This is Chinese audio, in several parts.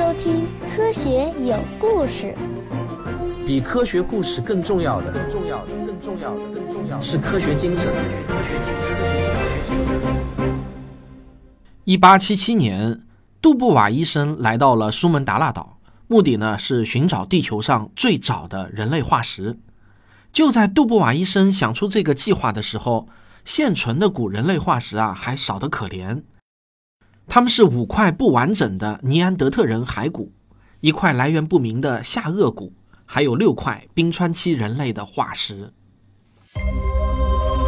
收听《科学有故事》。比科学故事更重要的，更重要的，更重要的，更重要的是科学精神。一八七七年，杜布瓦医生来到了苏门答腊岛，目的呢是寻找地球上最早的人类化石。就在杜布瓦医生想出这个计划的时候，现存的古人类化石啊还少得可怜。他们是五块不完整的尼安德特人骸骨，一块来源不明的下颚骨，还有六块冰川期人类的化石。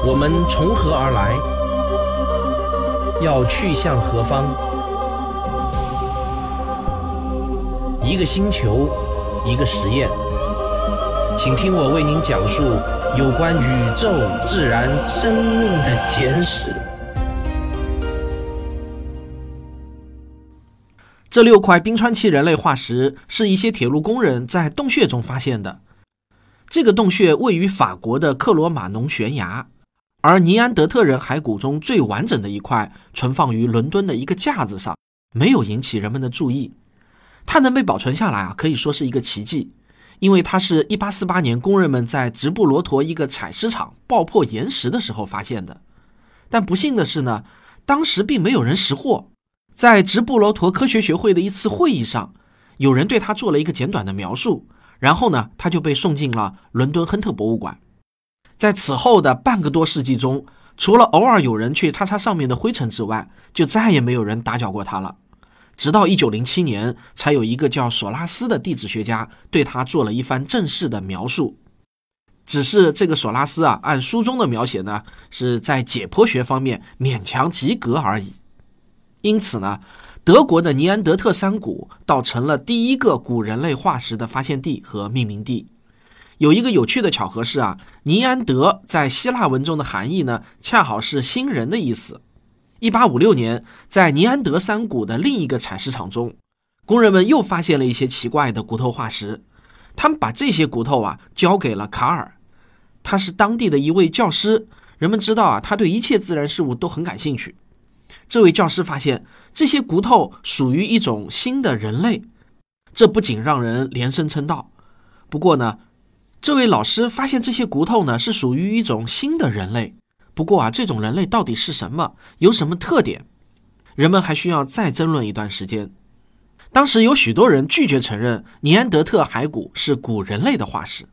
我们从何而来？要去向何方？一个星球，一个实验，请听我为您讲述有关宇宙、自然、生命的简史。这六块冰川期人类化石是一些铁路工人在洞穴中发现的。这个洞穴位于法国的克罗马农悬崖，而尼安德特人骸骨中最完整的一块存放于伦敦的一个架子上，没有引起人们的注意。它能被保存下来啊，可以说是一个奇迹，因为它是一八四八年工人们在直布罗陀一个采石场爆破岩石的时候发现的。但不幸的是呢，当时并没有人识货。在直布罗陀科学学会的一次会议上，有人对他做了一个简短的描述，然后呢，他就被送进了伦敦亨特博物馆。在此后的半个多世纪中，除了偶尔有人去擦擦上面的灰尘之外，就再也没有人打搅过他了。直到1907年，才有一个叫索拉斯的地质学家对他做了一番正式的描述。只是这个索拉斯啊，按书中的描写呢，是在解剖学方面勉强及格而已。因此呢，德国的尼安德特山谷倒成了第一个古人类化石的发现地和命名地。有一个有趣的巧合是啊，尼安德在希腊文中的含义呢，恰好是新人的意思。一八五六年，在尼安德山谷的另一个采石场中，工人们又发现了一些奇怪的骨头化石。他们把这些骨头啊交给了卡尔，他是当地的一位教师。人们知道啊，他对一切自然事物都很感兴趣。这位教师发现这些骨头属于一种新的人类，这不仅让人连声称道。不过呢，这位老师发现这些骨头呢是属于一种新的人类。不过啊，这种人类到底是什么，有什么特点，人们还需要再争论一段时间。当时有许多人拒绝承认尼安德特骸骨是古人类的化石，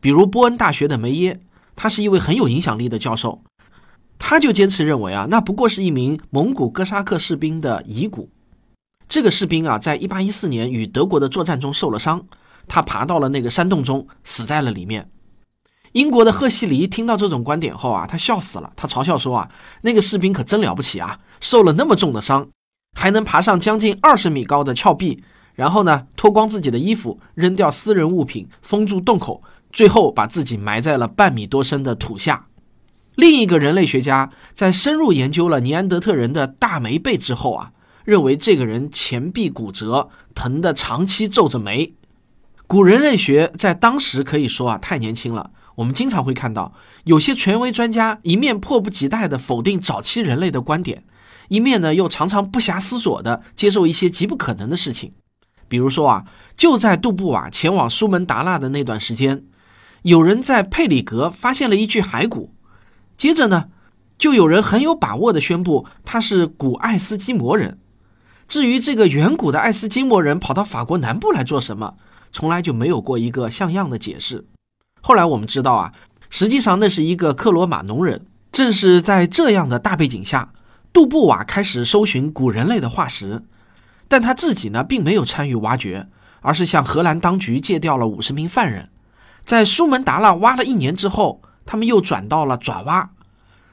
比如波恩大学的梅耶，他是一位很有影响力的教授。他就坚持认为啊，那不过是一名蒙古哥萨克士兵的遗骨。这个士兵啊，在一八一四年与德国的作战中受了伤，他爬到了那个山洞中，死在了里面。英国的赫西黎听到这种观点后啊，他笑死了，他嘲笑说啊，那个士兵可真了不起啊，受了那么重的伤，还能爬上将近二十米高的峭壁，然后呢，脱光自己的衣服，扔掉私人物品，封住洞口，最后把自己埋在了半米多深的土下。另一个人类学家在深入研究了尼安德特人的大眉背之后啊，认为这个人前臂骨折，疼得长期皱着眉。古人类学在当时可以说啊太年轻了。我们经常会看到有些权威专家一面迫不及待地否定早期人类的观点，一面呢又常常不暇思索地接受一些极不可能的事情。比如说啊，就在杜布瓦前往苏门答腊的那段时间，有人在佩里格发现了一具骸骨。接着呢，就有人很有把握地宣布他是古爱斯基摩人。至于这个远古的爱斯基摩人跑到法国南部来做什么，从来就没有过一个像样的解释。后来我们知道啊，实际上那是一个克罗马农人。正是在这样的大背景下，杜布瓦开始搜寻古人类的化石，但他自己呢并没有参与挖掘，而是向荷兰当局借调了五十名犯人，在苏门答腊挖了一年之后。他们又转到了爪哇。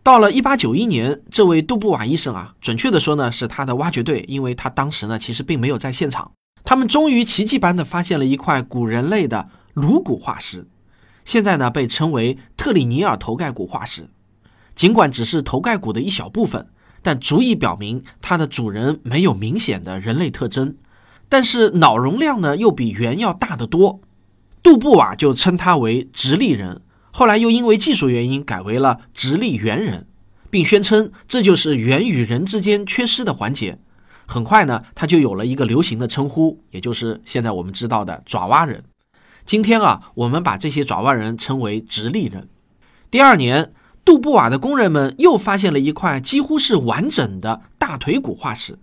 到了一八九一年，这位杜布瓦医生啊，准确的说呢，是他的挖掘队，因为他当时呢其实并没有在现场。他们终于奇迹般的发现了一块古人类的颅骨化石，现在呢被称为特里尼尔头盖骨化石。尽管只是头盖骨的一小部分，但足以表明它的主人没有明显的人类特征，但是脑容量呢又比猿要大得多。杜布瓦就称它为直立人。后来又因为技术原因改为了直立猿人，并宣称这就是猿与人之间缺失的环节。很快呢，他就有了一个流行的称呼，也就是现在我们知道的爪哇人。今天啊，我们把这些爪哇人称为直立人。第二年，杜布瓦的工人们又发现了一块几乎是完整的大腿骨化石。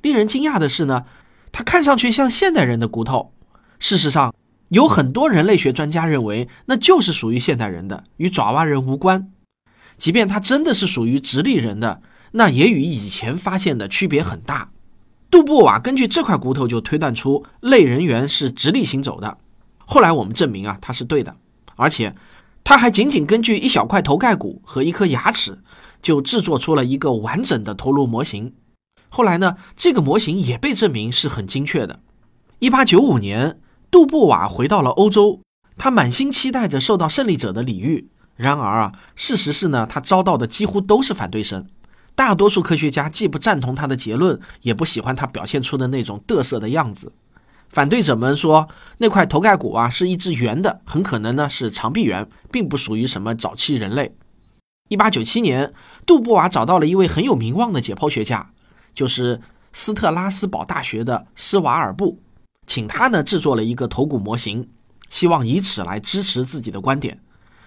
令人惊讶的是呢，它看上去像现代人的骨头。事实上，有很多人类学专家认为那就是属于现代人的，与爪哇人无关。即便它真的是属于直立人的，那也与以前发现的区别很大。杜布瓦根据这块骨头就推断出类人猿是直立行走的。后来我们证明啊，他是对的，而且他还仅仅根据一小块头盖骨和一颗牙齿，就制作出了一个完整的头颅模型。后来呢，这个模型也被证明是很精确的。一八九五年，杜布瓦回到了欧洲，他满心期待着受到胜利者的礼遇。然而啊，事实是呢，他遭到的几乎都是反对声。大多数科学家既不赞同他的结论，也不喜欢他表现出的那种嘚瑟的样子。反对者们说，那块头盖骨啊是一只圆的，很可能呢是长臂猿，并不属于什么早期人类。一八九七年，杜布瓦找到了一位很有名望的解剖学家，就是斯特拉斯堡大学的施瓦尔布，请他呢制作了一个头骨模型，希望以此来支持自己的观点。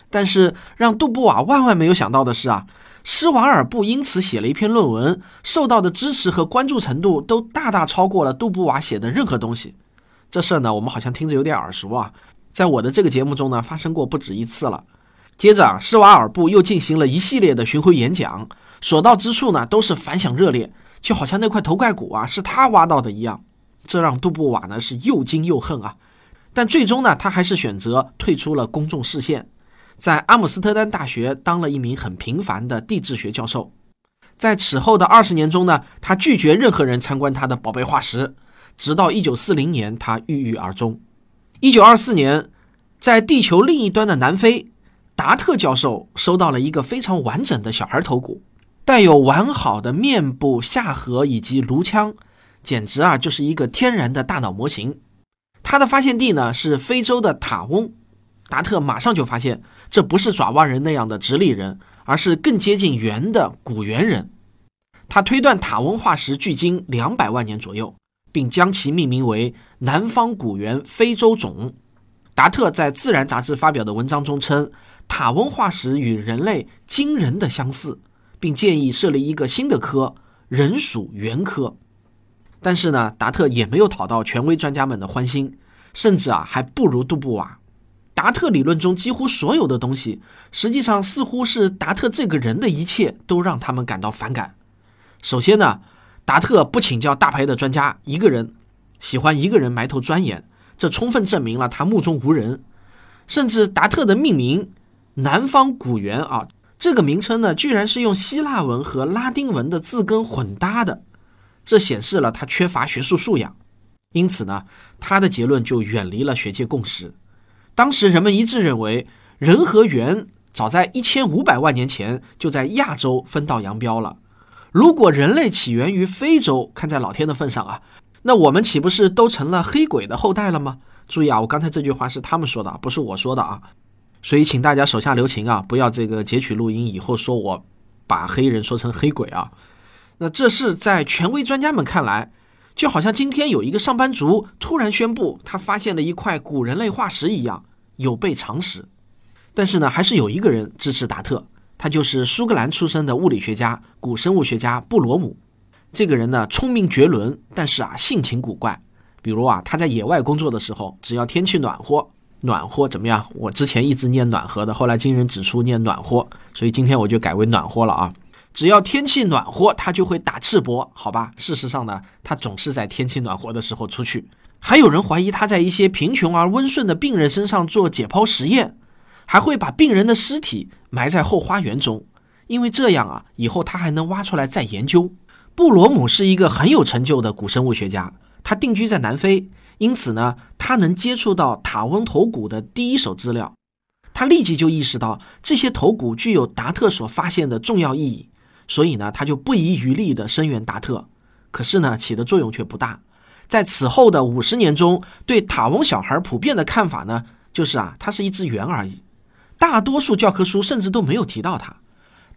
但是让杜布瓦万万没有想到的是啊。施瓦尔布因此写了一篇论文，受到的支持和关注程度都大大超过了杜布瓦写的任何东西。这事儿呢，我们好像听着有点耳熟啊，在我的这个节目中呢，发生过不止一次了。接着啊，施瓦尔布又进行了一系列的巡回演讲，所到之处呢，都是反响热烈，就好像那块头盖骨啊是他挖到的一样。这让杜布瓦呢是又惊又恨啊。但最终呢，他还是选择退出了公众视线。在阿姆斯特丹大学当了一名很平凡的地质学教授，在此后的二十年中呢，他拒绝任何人参观他的宝贝化石，直到一九四零年他郁郁而终。一九二四年，在地球另一端的南非，达特教授收到了一个非常完整的小孩头骨，带有完好的面部、下颌以及颅腔，简直啊就是一个天然的大脑模型。他的发现地呢是非洲的塔翁。达特马上就发现，这不是爪哇人那样的直立人，而是更接近猿的古猿人。他推断塔翁化石距今两百万年左右，并将其命名为南方古猿非洲种。达特在《自然》杂志发表的文章中称，塔翁化石与人类惊人的相似，并建议设立一个新的科——人属猿科。但是呢，达特也没有讨到权威专家们的欢心，甚至啊还不如杜布瓦。达特理论中几乎所有的东西，实际上似乎是达特这个人的一切都让他们感到反感。首先呢，达特不请教大牌的专家，一个人喜欢一个人埋头钻研，这充分证明了他目中无人。甚至达特的命名“南方古猿”啊，这个名称呢，居然是用希腊文和拉丁文的字根混搭的，这显示了他缺乏学术素养。因此呢，他的结论就远离了学界共识。当时人们一致认为，人和猿早在一千五百万年前就在亚洲分道扬镳了。如果人类起源于非洲，看在老天的份上啊，那我们岂不是都成了黑鬼的后代了吗？注意啊，我刚才这句话是他们说的，不是我说的啊。所以请大家手下留情啊，不要这个截取录音以后说我把黑人说成黑鬼啊。那这是在权威专家们看来。就好像今天有一个上班族突然宣布他发现了一块古人类化石一样，有悖常识。但是呢，还是有一个人支持达特，他就是苏格兰出生的物理学家、古生物学家布罗姆。这个人呢，聪明绝伦，但是啊，性情古怪。比如啊，他在野外工作的时候，只要天气暖和，暖和怎么样？我之前一直念暖和的，后来经人指出念暖和，所以今天我就改为暖和了啊。只要天气暖和，他就会打赤膊，好吧？事实上呢，他总是在天气暖和的时候出去。还有人怀疑他在一些贫穷而温顺的病人身上做解剖实验，还会把病人的尸体埋在后花园中，因为这样啊，以后他还能挖出来再研究。布罗姆是一个很有成就的古生物学家，他定居在南非，因此呢，他能接触到塔翁头骨的第一手资料。他立即就意识到这些头骨具有达特所发现的重要意义。所以呢，他就不遗余力地声援达特，可是呢，起的作用却不大。在此后的五十年中，对塔翁小孩普遍的看法呢，就是啊，他是一只猿而已。大多数教科书甚至都没有提到他。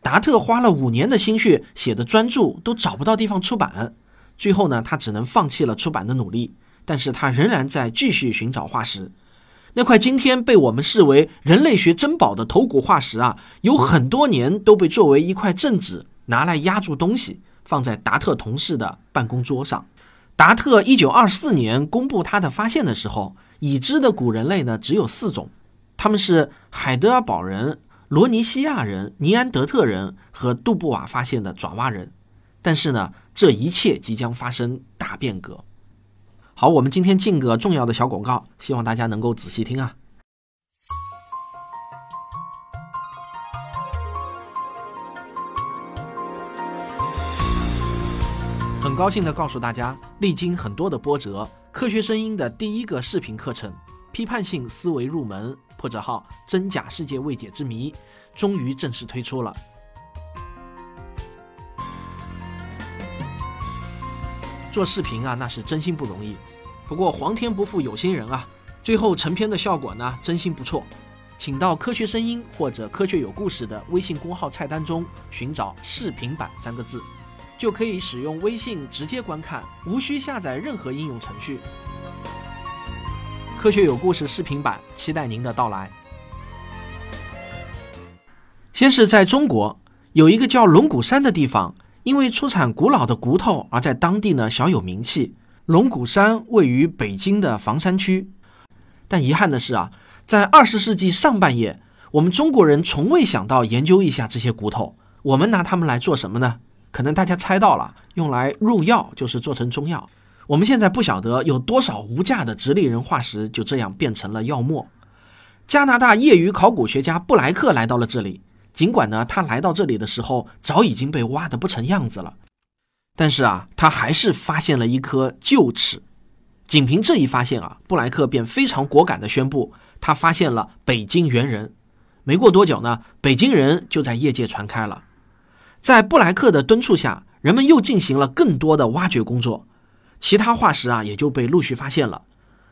达特花了五年的心血写的专著都找不到地方出版，最后呢，他只能放弃了出版的努力，但是他仍然在继续寻找化石。那块今天被我们视为人类学珍宝的头骨化石啊，有很多年都被作为一块镇纸拿来压住东西，放在达特同事的办公桌上。达特一九二四年公布他的发现的时候，已知的古人类呢只有四种，他们是海德尔堡人、罗尼西亚人、尼安德特人和杜布瓦发现的爪哇人。但是呢，这一切即将发生大变革。好，我们今天进个重要的小广告，希望大家能够仔细听啊。高兴的告诉大家，历经很多的波折，科学声音的第一个视频课程《批判性思维入门》破折号真假世界未解之谜，终于正式推出了。做视频啊，那是真心不容易。不过皇天不负有心人啊，最后成片的效果呢，真心不错。请到“科学声音”或者“科学有故事”的微信公号菜单中寻找“视频版”三个字，就可以使用微信直接观看，无需下载任何应用程序。科学有故事视频版，期待您的到来。先是在中国，有一个叫龙骨山的地方。因为出产古老的骨头而在当地呢小有名气。龙骨山位于北京的房山区，但遗憾的是啊，在二十世纪上半叶，我们中国人从未想到研究一下这些骨头。我们拿它们来做什么呢？可能大家猜到了，用来入药，就是做成中药。我们现在不晓得有多少无价的直立人化石就这样变成了药末。加拿大业余考古学家布莱克来到了这里。尽管呢，他来到这里的时候早已经被挖得不成样子了，但是啊，他还是发现了一颗臼齿。仅凭这一发现啊，布莱克便非常果敢地宣布，他发现了北京猿人。没过多久呢，北京人就在业界传开了。在布莱克的敦促下，人们又进行了更多的挖掘工作，其他化石啊也就被陆续发现了。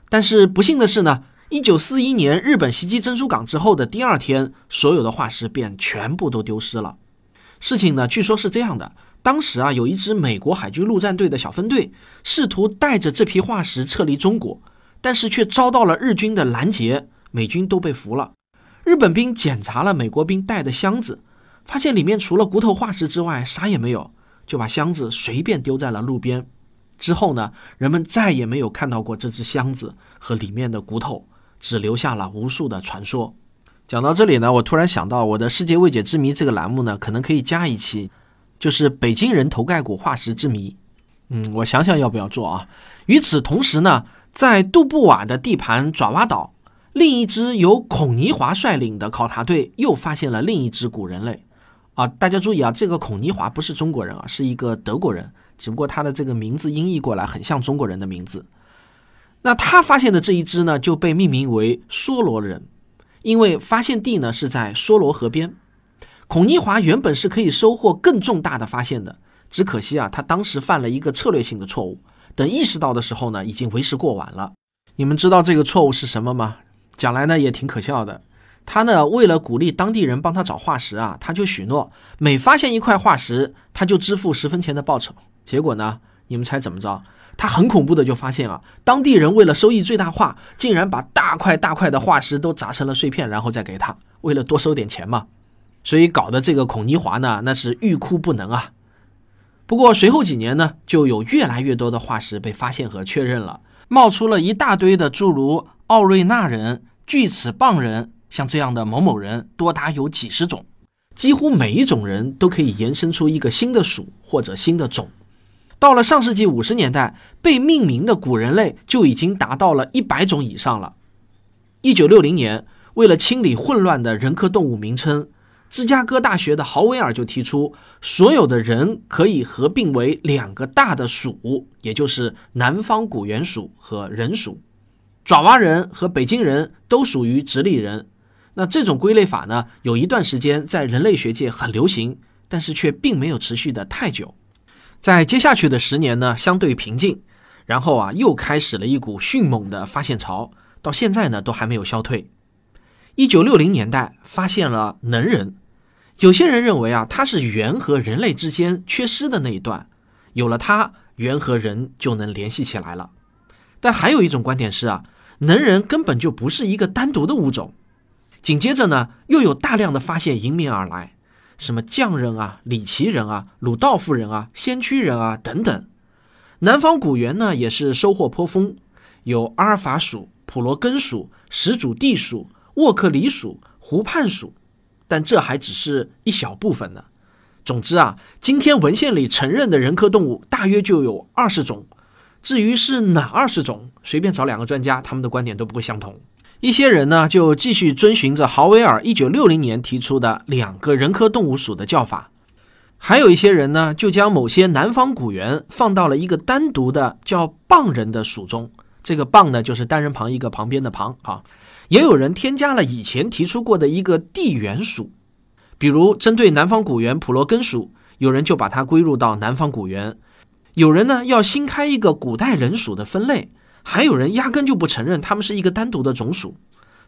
但是不幸的是呢。一九四一年，日本袭击珍珠港之后的第二天，所有的化石便全部都丢失了。事情呢，据说是这样的：当时啊，有一支美国海军陆战队的小分队试图带着这批化石撤离中国，但是却遭到了日军的拦截，美军都被俘了。日本兵检查了美国兵带的箱子，发现里面除了骨头化石之外啥也没有，就把箱子随便丢在了路边。之后呢，人们再也没有看到过这只箱子和里面的骨头。只留下了无数的传说。讲到这里呢，我突然想到，我的世界未解之谜这个栏目呢，可能可以加一期，就是北京人头盖骨化石之谜。嗯，我想想要不要做啊。与此同时呢，在杜布瓦的地盘爪哇岛，另一支由孔尼华率领的考察队又发现了另一只古人类。啊，大家注意啊，这个孔尼华不是中国人啊，是一个德国人，只不过他的这个名字音译过来很像中国人的名字。那他发现的这一只呢，就被命名为梭罗人，因为发现地呢是在梭罗河边。孔尼华原本是可以收获更重大的发现的，只可惜啊，他当时犯了一个策略性的错误。等意识到的时候呢，已经为时过晚了。你们知道这个错误是什么吗？讲来呢也挺可笑的。他呢为了鼓励当地人帮他找化石啊，他就许诺每发现一块化石，他就支付十分钱的报酬。结果呢，你们猜怎么着？他很恐怖的就发现啊，当地人为了收益最大化，竟然把大块大块的化石都砸成了碎片，然后再给他，为了多收点钱嘛。所以搞得这个孔尼华呢，那是欲哭不能啊。不过随后几年呢，就有越来越多的化石被发现和确认了，冒出了一大堆的诸如奥瑞纳人、锯齿棒人，像这样的某某人，多达有几十种，几乎每一种人都可以延伸出一个新的属或者新的种。到了上世纪五十年代，被命名的古人类就已经达到了一百种以上了。一九六零年，为了清理混乱的人科动物名称，芝加哥大学的豪威尔就提出，所有的人可以合并为两个大的属，也就是南方古猿属和人属。爪哇人和北京人都属于直立人。那这种归类法呢，有一段时间在人类学界很流行，但是却并没有持续的太久。在接下去的十年呢，相对平静，然后啊，又开始了一股迅猛的发现潮，到现在呢，都还没有消退。一九六零年代发现了能人，有些人认为啊，它是猿和人类之间缺失的那一段，有了它，猿和人就能联系起来了。但还有一种观点是啊，能人根本就不是一个单独的物种。紧接着呢，又有大量的发现迎面而来，什么匠人啊、里奇人啊、鲁道夫人啊、先驱人啊等等。南方古猿呢也是收获颇丰，有阿尔法属、普罗根属、始祖地属、沃克里属、湖畔属，但这还只是一小部分呢。总之啊，今天文献里承认的人科动物大约就有二十种。至于是哪二十种，随便找两个专家，他们的观点都不会相同。一些人呢，就继续遵循着豪威尔一九六零年提出的两个人科动物属的叫法；还有一些人呢，就将某些南方古猿放到了一个单独的叫蚌人的属中。这个蚌呢，就是单人旁一个旁边的旁啊。也有人添加了以前提出过的一个地猿属。比如，针对南方古猿普罗根属，有人就把它归入到南方古猿；有人呢要新开一个古代人属的分类，还有人压根就不承认他们是一个单独的种属。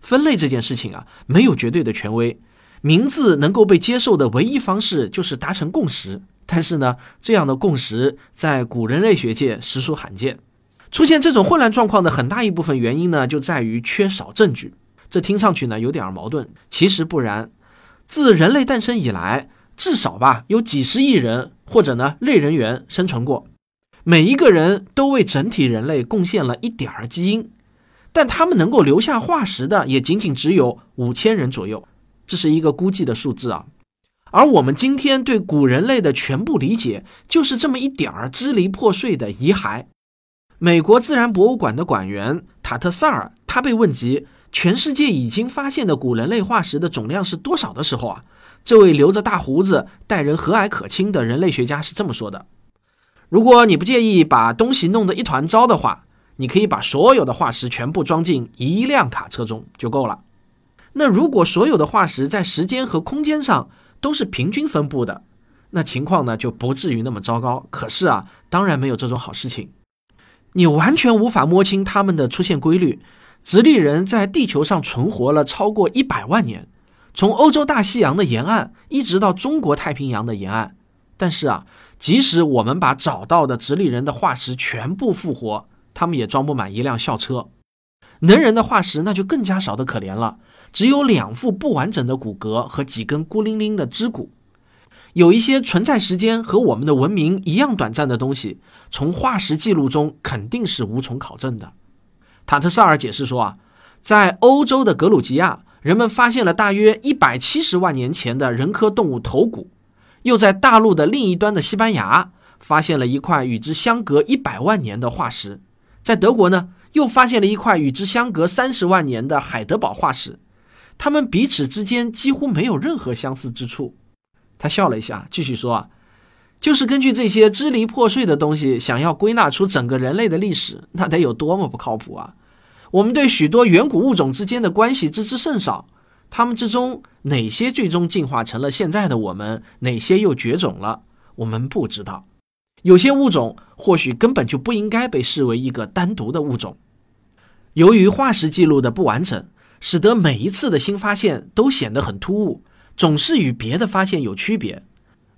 分类这件事情啊，没有绝对的权威，名字能够被接受的唯一方式就是达成共识。但是呢，这样的共识在古人类学界实属罕见。出现这种混乱状况的很大一部分原因呢，就在于缺少证据。这听上去呢有点矛盾，其实不然。自人类诞生以来，至少吧有几十亿人或者呢类人猿生存过，每一个人都为整体人类贡献了一点儿基因，但他们能够留下化石的也仅仅只有五千人左右，这是一个估计的数字啊。而我们今天对古人类的全部理解，就是这么一点儿支离破碎的遗骸。美国自然博物馆的馆员塔特萨尔，他被问及。全世界已经发现的古人类化石的总量是多少的时候啊？这位留着大胡子、待人和蔼可亲的人类学家是这么说的：“如果你不介意把东西弄得一团糟的话，你可以把所有的化石全部装进一辆卡车中就够了。那如果所有的化石在时间和空间上都是平均分布的，那情况呢就不至于那么糟糕。可是啊，当然没有这种好事情，你完全无法摸清它们的出现规律。”直立人在地球上存活了超过一百万年，从欧洲大西洋的沿岸一直到中国太平洋的沿岸。但是啊，即使我们把找到的直立人的化石全部复活，他们也装不满一辆校车。能人的化石那就更加少得可怜了，只有两副不完整的骨骼和几根孤零零的肢骨。有一些存在时间和我们的文明一样短暂的东西，从化石记录中肯定是无从考证的。塔特萨尔解释说啊，在欧洲的格鲁吉亚，人们发现了大约一百七十万年前的人科动物头骨；又在大陆的另一端的西班牙，发现了一块与之相隔一百万年的化石；在德国呢，又发现了一块与之相隔三十万年的海德堡化石。他们彼此之间几乎没有任何相似之处。他笑了一下，继续说啊，就是根据这些支离破碎的东西，想要归纳出整个人类的历史，那得有多么不靠谱啊！我们对许多远古物种之间的关系知之甚少，它们之中哪些最终进化成了现在的我们，哪些又绝种了，我们不知道。有些物种或许根本就不应该被视为一个单独的物种。由于化石记录的不完整，使得每一次的新发现都显得很突兀，总是与别的发现有区别。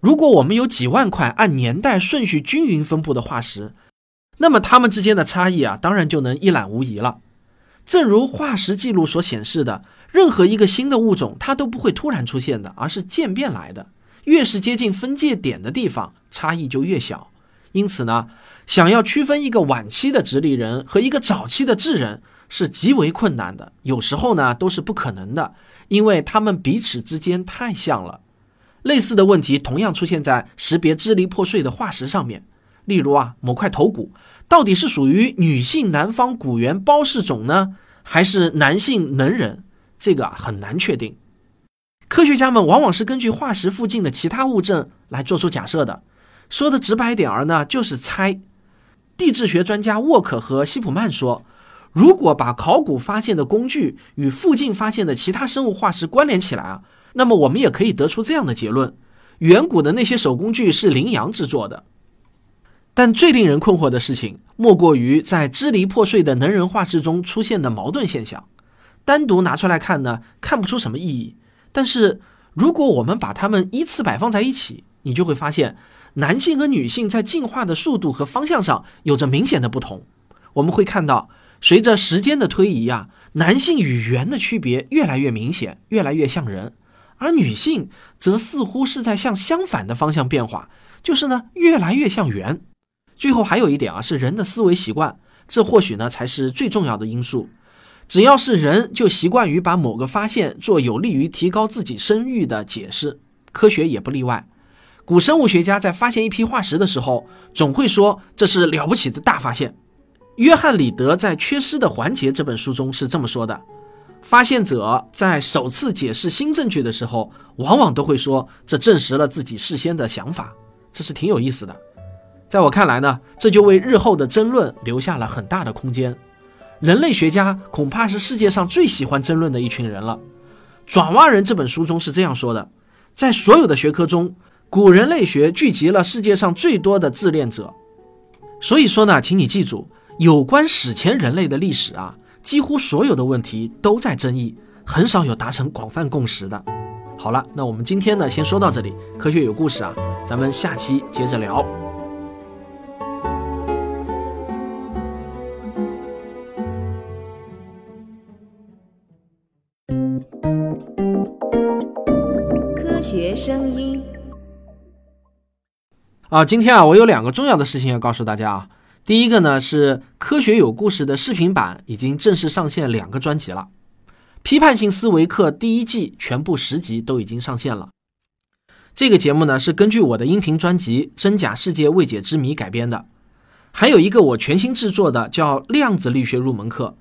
如果我们有几万块按年代顺序均匀分布的化石，那么它们之间的差异啊，当然就能一览无遗了。正如化石记录所显示的，任何一个新的物种，它都不会突然出现的，而是渐变来的。越是接近分界点的地方，差异就越小。因此呢，想要区分一个晚期的直立人和一个早期的智人是极为困难的，有时候呢都是不可能的，因为他们彼此之间太像了。类似的问题同样出现在识别支离破碎的化石上面，例如啊，某块头骨。到底是属于女性南方古猿包氏种呢，还是男性能人？这个很难确定。科学家们往往是根据化石附近的其他物证来做出假设的。说的直白点儿呢，就是猜。地质学专家沃克和希普曼说，如果把考古发现的工具与附近发现的其他生物化石关联起来啊，那么我们也可以得出这样的结论：远古的那些手工具是羚羊制作的。但最令人困惑的事情，莫过于在支离破碎的能人化石中出现的矛盾现象。单独拿出来看呢，看不出什么意义；但是如果我们把它们依次摆放在一起，你就会发现，男性和女性在进化的速度和方向上有着明显的不同。我们会看到，随着时间的推移啊，男性与猿的区别越来越明显，越来越像人，而女性则似乎是在向相反的方向变化，就是呢越来越像猿。最后还有一点啊，是人的思维习惯，这或许呢才是最重要的因素。只要是人，就习惯于把某个发现做有利于提高自己声誉的解释，科学也不例外。古生物学家在发现一批化石的时候，总会说这是了不起的大发现。约翰·里德在《缺失的环节》这本书中是这么说的：发现者在首次解释新证据的时候，往往都会说这证实了自己事先的想法，这是挺有意思的。在我看来呢，这就为日后的争论留下了很大的空间。人类学家恐怕是世界上最喜欢争论的一群人了。《爪哇人》这本书中是这样说的：在所有的学科中，古人类学聚集了世界上最多的自恋者。所以说呢，请你记住。有关史前人类的历史啊，几乎所有的问题都在争议，很少有达成广泛共识的。好了，那我们今天呢，先说到这里。科学有故事啊，咱们下期接着聊。声音啊，今天啊，我有两个重要的事情要告诉大家啊。第一个呢是科学有故事的视频版已经正式上线两个专辑了，批判性思维课第一季全部十集都已经上线了。这个节目呢是根据我的音频专辑《真假世界未解之谜》改编的，还有一个我全新制作的叫量子力学入门课，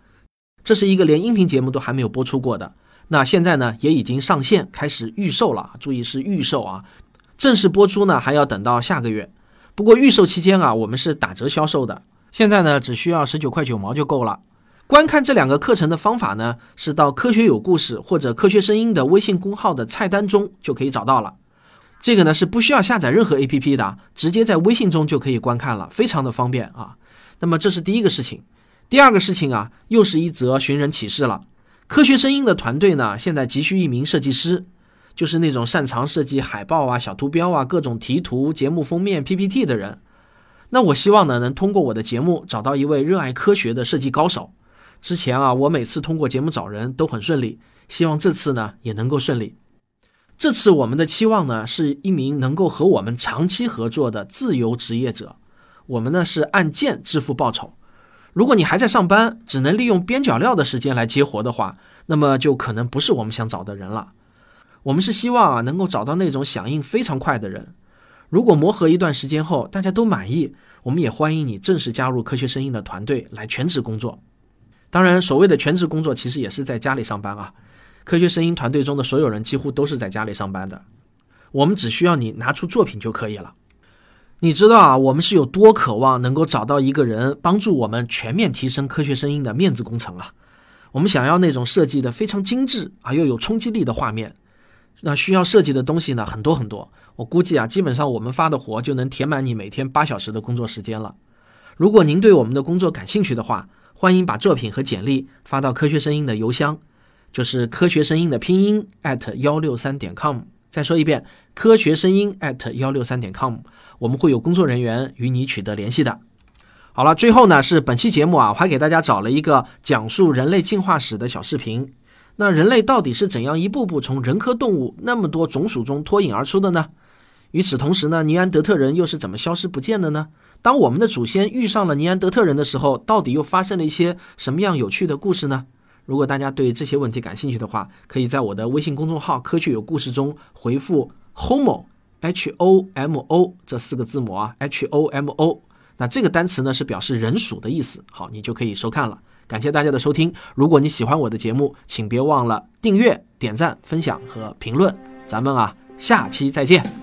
这是一个连音频节目都还没有播出过的。那现在呢也已经上线开始预售了，注意是预售啊，正式播出呢还要等到下个月。不过预售期间啊，我们是打折销售的，现在呢只需要十九块九毛就够了。观看这两个课程的方法呢，是到科学有故事或者科学声音的微信公号的菜单中就可以找到了。这个呢是不需要下载任何 APP 的，直接在微信中就可以观看了，非常的方便啊。那么这是第一个事情，第二个事情啊，又是一则寻人启事了。科学声音的团队呢，现在急需一名设计师。就是那种擅长设计海报啊、小图标啊、各种题图、节目封面、PPT 的人。那我希望呢，能通过我的节目找到一位热爱科学的设计高手。之前啊，我每次通过节目找人都很顺利，希望这次呢也能够顺利。这次我们的期望呢，是一名能够和我们长期合作的自由职业者。我们呢是按件支付报酬。如果你还在上班，只能利用边角料的时间来接活的话，那么就可能不是我们想找的人了。我们是希望啊，能够找到那种响应非常快的人。如果磨合一段时间后大家都满意，我们也欢迎你正式加入科学声音的团队来全职工作。当然，所谓的全职工作其实也是在家里上班啊。科学声音团队中的所有人几乎都是在家里上班的。我们只需要你拿出作品就可以了。你知道啊，我们是有多渴望能够找到一个人帮助我们全面提升科学声音的面子工程啊！我们想要那种设计的非常精致而又有冲击力的画面。那需要设计的东西呢，很多很多。我估计啊，基本上我们发的活就能填满你每天八小时的工作时间了。如果您对我们的工作感兴趣的话，欢迎把作品和简历发到科学声音的邮箱，就是科学声音的拼音 at 幺六三点 com。再说一遍，科学声音 at 幺六三点 com，我们会有工作人员与你取得联系的。好了，最后呢是本期节目啊，我还给大家找了一个讲述人类进化史的小视频。那人类到底是怎样一步步从人科动物那么多种属中脱颖而出的呢？与此同时呢，尼安德特人又是怎么消失不见的呢？当我们的祖先遇上了尼安德特人的时候，到底又发生了一些什么样有趣的故事呢？如果大家对这些问题感兴趣的话，可以在我的微信公众号“科学有故事”中回复 “homo h o m o” 这四个字母啊，h o m o，那这个单词呢是表示人属的意思。好，你就可以收看了。感谢大家的收听。如果你喜欢我的节目，请别忘了订阅、点赞、分享和评论。咱们啊，下期再见。